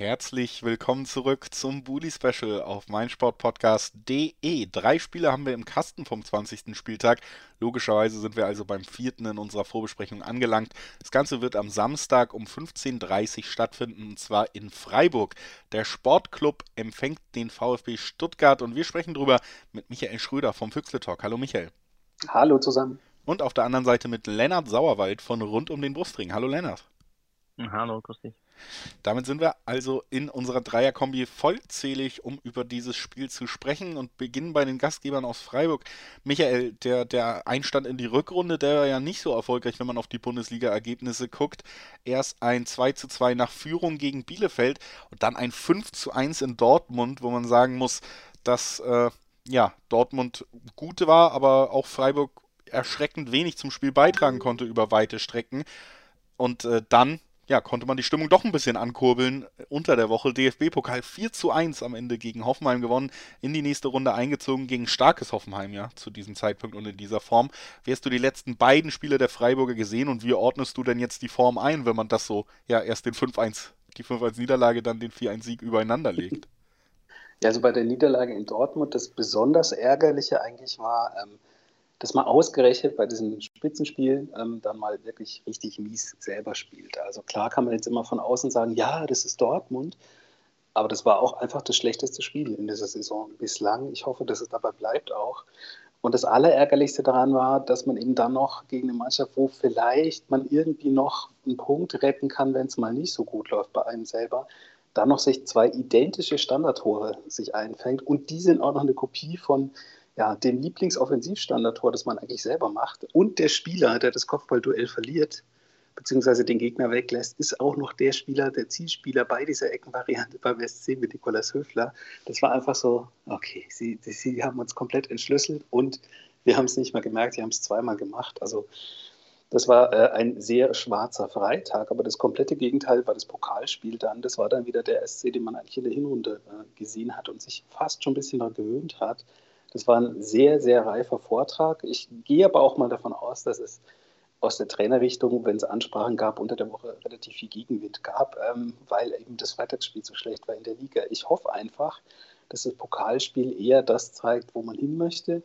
Herzlich willkommen zurück zum Bully Special auf meinsportpodcast.de. Drei Spiele haben wir im Kasten vom 20. Spieltag. Logischerweise sind wir also beim vierten in unserer Vorbesprechung angelangt. Das Ganze wird am Samstag um 15.30 Uhr stattfinden und zwar in Freiburg. Der Sportclub empfängt den VfB Stuttgart und wir sprechen drüber mit Michael Schröder vom Füchsle Talk. Hallo Michael. Hallo zusammen. Und auf der anderen Seite mit Lennart Sauerwald von Rund um den Brustring. Hallo Lennart. Hallo, grüß dich. Damit sind wir also in unserer Dreierkombi vollzählig, um über dieses Spiel zu sprechen und beginnen bei den Gastgebern aus Freiburg. Michael, der, der Einstand in die Rückrunde, der war ja nicht so erfolgreich, wenn man auf die Bundesliga-Ergebnisse guckt. Erst ein 2 zu 2 nach Führung gegen Bielefeld und dann ein 5 zu 1 in Dortmund, wo man sagen muss, dass äh, ja, Dortmund gute war, aber auch Freiburg erschreckend wenig zum Spiel beitragen konnte über weite Strecken. Und äh, dann ja, konnte man die Stimmung doch ein bisschen ankurbeln. Unter der Woche DFB-Pokal 4 zu 1 am Ende gegen Hoffenheim gewonnen, in die nächste Runde eingezogen gegen starkes Hoffenheim, ja, zu diesem Zeitpunkt und in dieser Form. Wie hast du die letzten beiden Spiele der Freiburger gesehen und wie ordnest du denn jetzt die Form ein, wenn man das so, ja, erst den 5-1, die 5-1-Niederlage, dann den 4-1-Sieg übereinander legt? Ja, also bei der Niederlage in Dortmund, das besonders Ärgerliche eigentlich war, ähm, dass man ausgerechnet bei diesem Spitzenspiel ähm, dann mal wirklich richtig mies selber spielt. Also klar kann man jetzt immer von außen sagen, ja, das ist Dortmund, aber das war auch einfach das schlechteste Spiel in dieser Saison bislang. Ich hoffe, dass es dabei bleibt auch. Und das Allerärgerlichste daran war, dass man eben dann noch gegen eine Mannschaft, wo vielleicht man irgendwie noch einen Punkt retten kann, wenn es mal nicht so gut läuft bei einem selber, dann noch sich zwei identische Standardtore sich einfängt. Und die sind auch noch eine Kopie von ja, dem Lieblingsoffensivstandardtor, das man eigentlich selber macht, und der Spieler, der das Kopfballduell verliert, beziehungsweise den Gegner weglässt, ist auch noch der Spieler, der Zielspieler bei dieser Eckenvariante beim SC mit Nikolas Höfler. Das war einfach so, okay, sie, sie haben uns komplett entschlüsselt und wir haben es nicht mehr gemerkt, sie haben es zweimal gemacht. Also das war äh, ein sehr schwarzer Freitag, aber das komplette Gegenteil war das Pokalspiel dann. Das war dann wieder der SC, den man eigentlich in der Hinrunde äh, gesehen hat und sich fast schon ein bisschen daran gewöhnt hat. Das war ein sehr, sehr reifer Vortrag. Ich gehe aber auch mal davon aus, dass es aus der Trainerrichtung, wenn es Ansprachen gab, unter der Woche relativ viel Gegenwind gab, ähm, weil eben das Freitagsspiel so schlecht war in der Liga. Ich hoffe einfach, dass das Pokalspiel eher das zeigt, wo man hin möchte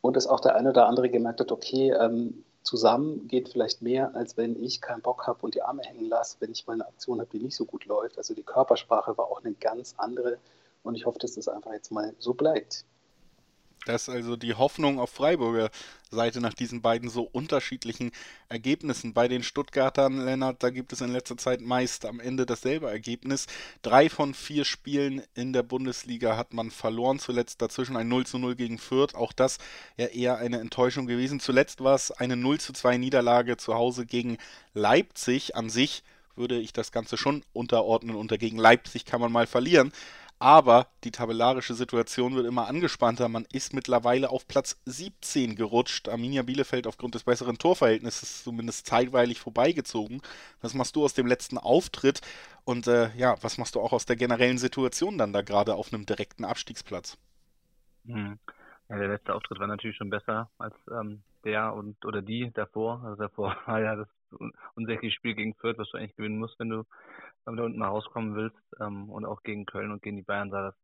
und dass auch der eine oder andere gemerkt hat, okay, ähm, zusammen geht vielleicht mehr, als wenn ich keinen Bock habe und die Arme hängen lasse, wenn ich mal eine Aktion habe, die nicht so gut läuft. Also die Körpersprache war auch eine ganz andere und ich hoffe, dass das einfach jetzt mal so bleibt. Das ist also die Hoffnung auf Freiburger Seite nach diesen beiden so unterschiedlichen Ergebnissen. Bei den Stuttgartern, Lennart, da gibt es in letzter Zeit meist am Ende dasselbe Ergebnis. Drei von vier Spielen in der Bundesliga hat man verloren. Zuletzt dazwischen ein 0 zu 0 gegen Fürth. Auch das ja eher eine Enttäuschung gewesen. Zuletzt war es eine 0 zu 2 Niederlage zu Hause gegen Leipzig. An sich würde ich das Ganze schon unterordnen. Unter gegen Leipzig kann man mal verlieren. Aber die tabellarische Situation wird immer angespannter. Man ist mittlerweile auf Platz 17 gerutscht. Arminia Bielefeld aufgrund des besseren Torverhältnisses zumindest zeitweilig vorbeigezogen. Was machst du aus dem letzten Auftritt? Und äh, ja, was machst du auch aus der generellen Situation dann da gerade auf einem direkten Abstiegsplatz? Hm. Ja, der letzte Auftritt war natürlich schon besser als ähm, der und oder die davor. Also davor war ja das unsägliche Spiel gegen Fürth, was du eigentlich gewinnen musst, wenn du du unten mal rauskommen willst. Ähm, und auch gegen Köln und gegen die Bayern sah das,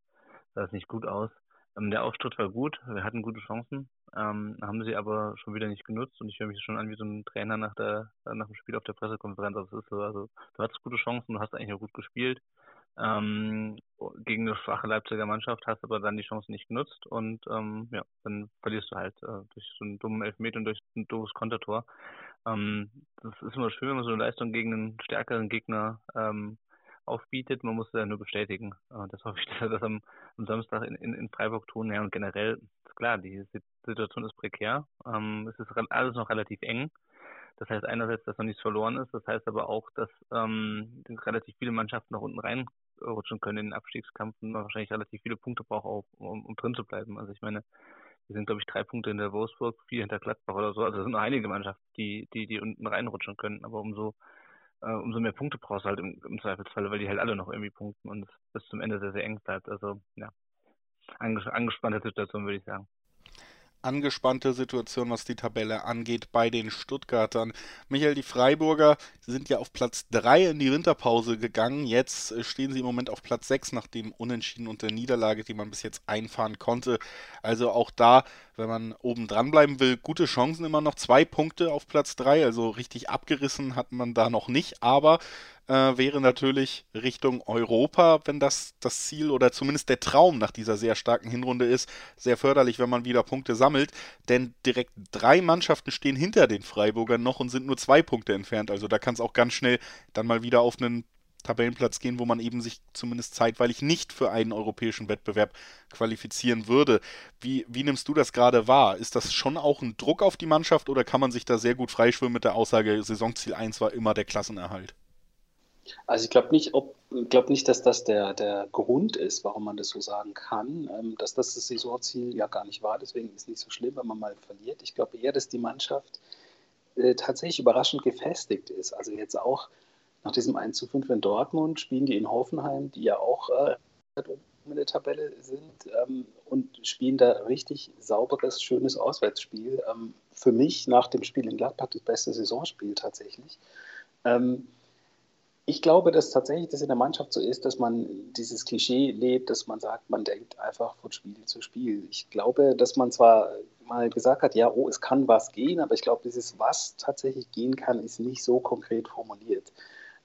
sah das nicht gut aus. Ähm, der Auftritt war gut, wir hatten gute Chancen, ähm, haben sie aber schon wieder nicht genutzt und ich höre mich schon an wie so ein Trainer nach der nach dem Spiel auf der Pressekonferenz. Also, ist so, also du hattest gute Chancen, du hast eigentlich auch gut gespielt. Ähm, gegen eine schwache Leipziger Mannschaft hast aber dann die Chance nicht genutzt und ähm, ja, dann verlierst du halt äh, durch so einen dummen Elfmeter und durch ein doofes Kontertor. Ähm, das ist immer schön, wenn man so eine Leistung gegen einen stärkeren Gegner ähm, aufbietet. Man muss es ja nur bestätigen. Äh, das hoffe ich, dass wir das am, am Samstag in, in, in, Freiburg tun. Ja, und generell ist klar, die Situation ist prekär. Ähm, es ist alles noch relativ eng. Das heißt einerseits, dass noch nichts verloren ist. Das heißt aber auch, dass ähm, relativ viele Mannschaften nach unten reinrutschen können in den Abstiegskampf und man wahrscheinlich relativ viele Punkte braucht, auch, um, um drin zu bleiben. Also ich meine, wir sind, glaube ich, drei Punkte in der Wolfsburg, vier hinter Gladbach oder so. Also es sind einige Mannschaften, die, die, die unten reinrutschen können. Aber umso, äh, umso mehr Punkte brauchst du halt im, im Zweifelsfall, weil die halt alle noch irgendwie punkten und es bis zum Ende sehr, sehr eng bleibt. Also ja, anges angespannte Situation, würde ich sagen. Angespannte Situation, was die Tabelle angeht bei den Stuttgartern. Michael, die Freiburger sind ja auf Platz 3 in die Winterpause gegangen. Jetzt äh, stehen sie im Moment auf Platz 6 nach dem Unentschieden und der Niederlage, die man bis jetzt einfahren konnte. Also auch da, wenn man oben dran bleiben will, gute Chancen immer noch. Zwei Punkte auf Platz 3, also richtig abgerissen hat man da noch nicht, aber äh, wäre natürlich Richtung Europa, wenn das das Ziel oder zumindest der Traum nach dieser sehr starken Hinrunde ist, sehr förderlich, wenn man wieder Punkte sammelt. Denn direkt drei Mannschaften stehen hinter den Freiburgern noch und sind nur zwei Punkte entfernt. Also da kann es auch ganz schnell dann mal wieder auf einen Tabellenplatz gehen, wo man eben sich zumindest zeitweilig nicht für einen europäischen Wettbewerb qualifizieren würde. Wie, wie nimmst du das gerade wahr? Ist das schon auch ein Druck auf die Mannschaft oder kann man sich da sehr gut freischwimmen mit der Aussage, Saisonziel 1 war immer der Klassenerhalt? Also ich glaube nicht, glaub nicht, dass das der, der Grund ist, warum man das so sagen kann, ähm, dass das das Saisonziel ja gar nicht war. Deswegen ist es nicht so schlimm, wenn man mal verliert. Ich glaube eher, dass die Mannschaft äh, tatsächlich überraschend gefestigt ist. Also jetzt auch nach diesem 1 zu 5 in Dortmund spielen die in Hoffenheim, die ja auch äh, in der Tabelle sind ähm, und spielen da richtig sauberes, schönes Auswärtsspiel. Ähm, für mich nach dem Spiel in Gladbach das beste Saisonspiel tatsächlich. Ähm, ich glaube, dass tatsächlich das in der Mannschaft so ist, dass man dieses Klischee lebt, dass man sagt, man denkt einfach von Spiel zu Spiel. Ich glaube, dass man zwar mal gesagt hat, ja, oh, es kann was gehen, aber ich glaube, dieses was tatsächlich gehen kann, ist nicht so konkret formuliert.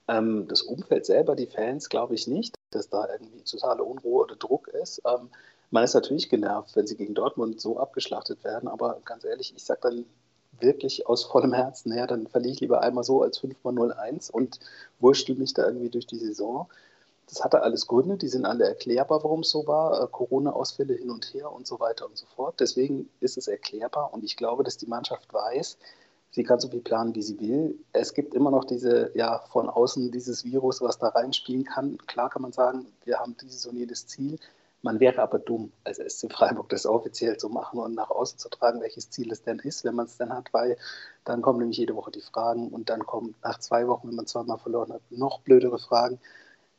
Ähm, das Umfeld selber, die Fans, glaube ich nicht, dass da irgendwie totale Unruhe oder Druck ist. Ähm, man ist natürlich genervt, wenn sie gegen Dortmund so abgeschlachtet werden, aber ganz ehrlich, ich sage dann wirklich aus vollem Herzen, naja, dann verliere ich lieber einmal so als 5x0-1 und wurschtel mich da irgendwie durch die Saison. Das hatte alles Gründe, die sind alle erklärbar, warum es so war. Äh, Corona-Ausfälle hin und her und so weiter und so fort. Deswegen ist es erklärbar und ich glaube, dass die Mannschaft weiß, sie kann so viel planen, wie sie will. Es gibt immer noch diese, ja, von außen dieses Virus, was da reinspielen kann. Klar kann man sagen, wir haben dieses und jedes Ziel. Man wäre aber dumm, als SC Freiburg das offiziell zu machen und nach außen zu tragen, welches Ziel es denn ist, wenn man es denn hat, weil dann kommen nämlich jede Woche die Fragen und dann kommen nach zwei Wochen, wenn man zweimal verloren hat, noch blödere Fragen.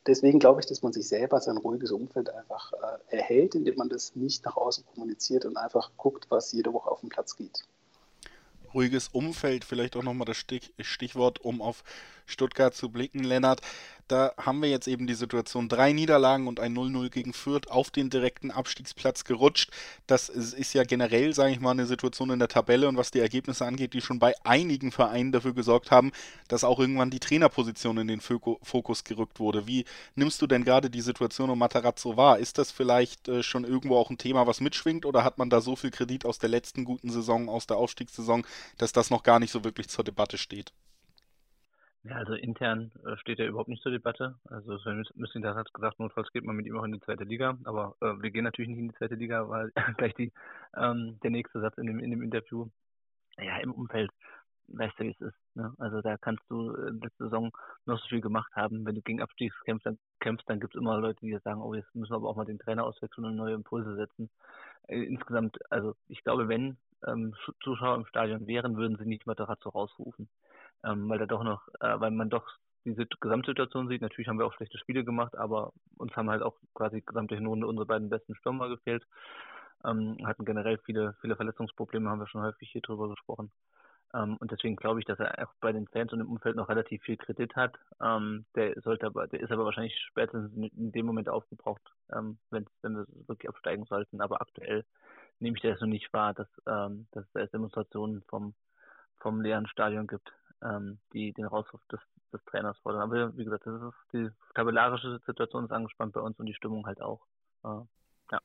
Deswegen glaube ich, dass man sich selber sein ruhiges Umfeld einfach äh, erhält, indem man das nicht nach außen kommuniziert und einfach guckt, was jede Woche auf dem Platz geht ruhiges Umfeld, vielleicht auch nochmal das Stichwort, um auf Stuttgart zu blicken, Lennart. Da haben wir jetzt eben die Situation, drei Niederlagen und ein 0-0 gegen Fürth auf den direkten Abstiegsplatz gerutscht. Das ist ja generell, sage ich mal, eine Situation in der Tabelle und was die Ergebnisse angeht, die schon bei einigen Vereinen dafür gesorgt haben, dass auch irgendwann die Trainerposition in den Fokus gerückt wurde. Wie nimmst du denn gerade die Situation um Matarazzo wahr? Ist das vielleicht äh, schon irgendwo auch ein Thema, was mitschwingt oder hat man da so viel Kredit aus der letzten guten Saison, aus der Aufstiegssaison, dass das noch gar nicht so wirklich zur Debatte steht? Ja, also intern äh, steht er überhaupt nicht zur Debatte. Also Sven Mislintat hat gesagt, notfalls geht man mit ihm auch in die zweite Liga. Aber äh, wir gehen natürlich nicht in die zweite Liga, weil gleich die, ähm, der nächste Satz in dem, in dem Interview. Ja, im Umfeld weißt du, wie es ist. Ne? Also da kannst du äh, letzte Saison noch so viel gemacht haben. Wenn du gegen Abstieg kämpfst, dann, kämpfst, dann gibt es immer Leute, die sagen, oh, jetzt müssen wir aber auch mal den Trainer auswechseln und neue Impulse setzen. Äh, insgesamt, also ich glaube, wenn ähm, Zuschauer im Stadion wären, würden sie nicht mal dazu rausrufen ähm, weil da doch noch, äh, weil man doch diese Gesamtsituation sieht. Natürlich haben wir auch schlechte Spiele gemacht, aber uns haben halt auch quasi gesamte Hinrunde unsere beiden besten Stürmer gefehlt. Ähm, hatten generell viele, viele Verletzungsprobleme, haben wir schon häufig hier drüber gesprochen. Ähm, und deswegen glaube ich, dass er auch bei den Fans und im Umfeld noch relativ viel Kredit hat. Ähm, der sollte aber, der ist aber wahrscheinlich spätestens in dem Moment aufgebraucht, ähm, wenn, wenn wir wirklich absteigen sollten. Aber aktuell nehme ich das noch nicht wahr, dass, ähm, dass es Demonstrationen vom, vom leeren Stadion gibt ähm, die den Rauswurf des, des Trainers fordern. Aber wie gesagt, das ist die tabellarische Situation ist angespannt bei uns und die Stimmung halt auch. Äh, ja.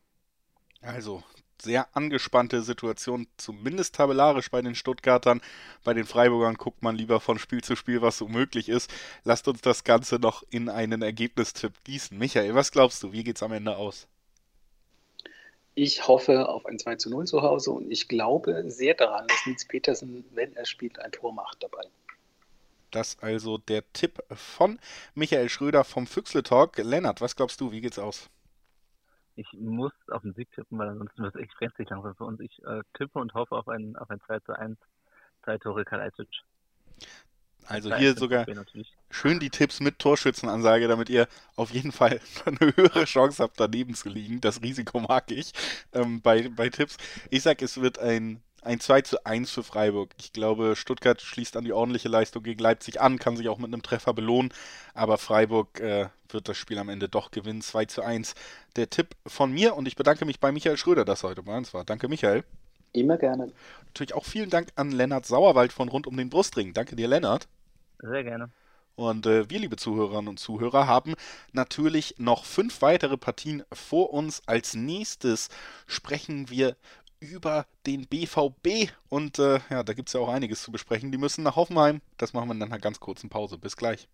Also sehr angespannte Situation, zumindest tabellarisch bei den Stuttgartern. Bei den Freiburgern guckt man lieber von Spiel zu Spiel, was so möglich ist. Lasst uns das Ganze noch in einen Ergebnistipp gießen. Michael, was glaubst du? Wie geht's am Ende aus? Ich hoffe auf ein 2 zu 0 zu Hause und ich glaube sehr daran, dass Nils Petersen, wenn er spielt, ein Tor macht dabei. Das also der Tipp von Michael Schröder vom Füchsle Talk. Lennart, was glaubst du, wie geht's aus? Ich muss auf den Sieg tippen, weil ansonsten wird es echt brenzlig langsam für uns. Ich äh, tippe und hoffe auf ein, auf ein 2 zu 1, zwei Tore Kalajdzic. Also hier sogar schön die Tipps mit Torschützenansage, damit ihr auf jeden Fall eine höhere Chance habt, daneben zu liegen. Das Risiko mag ich ähm, bei, bei Tipps. Ich sag, es wird ein, ein 2 zu 1 für Freiburg. Ich glaube, Stuttgart schließt an die ordentliche Leistung gegen Leipzig an, kann sich auch mit einem Treffer belohnen, aber Freiburg äh, wird das Spiel am Ende doch gewinnen. 2 zu 1. Der Tipp von mir und ich bedanke mich bei Michael Schröder, dass er heute bei uns war. Danke, Michael. Immer gerne. Natürlich auch vielen Dank an Lennart Sauerwald von Rund um den Brustring. Danke dir, Lennart. Sehr gerne. Und äh, wir, liebe Zuhörerinnen und Zuhörer, haben natürlich noch fünf weitere Partien vor uns. Als nächstes sprechen wir über den BVB. Und äh, ja, da gibt es ja auch einiges zu besprechen. Die müssen nach Hoffenheim. Das machen wir dann einer ganz kurzen Pause. Bis gleich.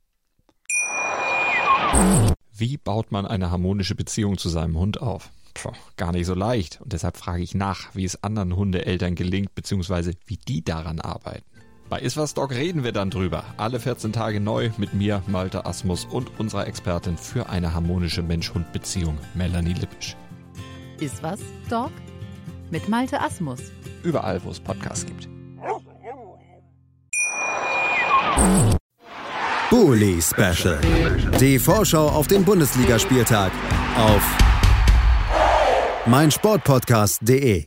Wie baut man eine harmonische Beziehung zu seinem Hund auf? Puh, gar nicht so leicht. Und deshalb frage ich nach, wie es anderen Hundeeltern gelingt, beziehungsweise wie die daran arbeiten. Bei Iswas Dog reden wir dann drüber. Alle 14 Tage neu mit mir, Malte Asmus und unserer Expertin für eine harmonische Mensch-Hund-Beziehung, Melanie Lippisch. Iswas Dog mit Malte Asmus. Überall, wo es Podcasts gibt. Bully Special. Die Vorschau auf den Bundesligaspieltag auf meinsportpodcast.de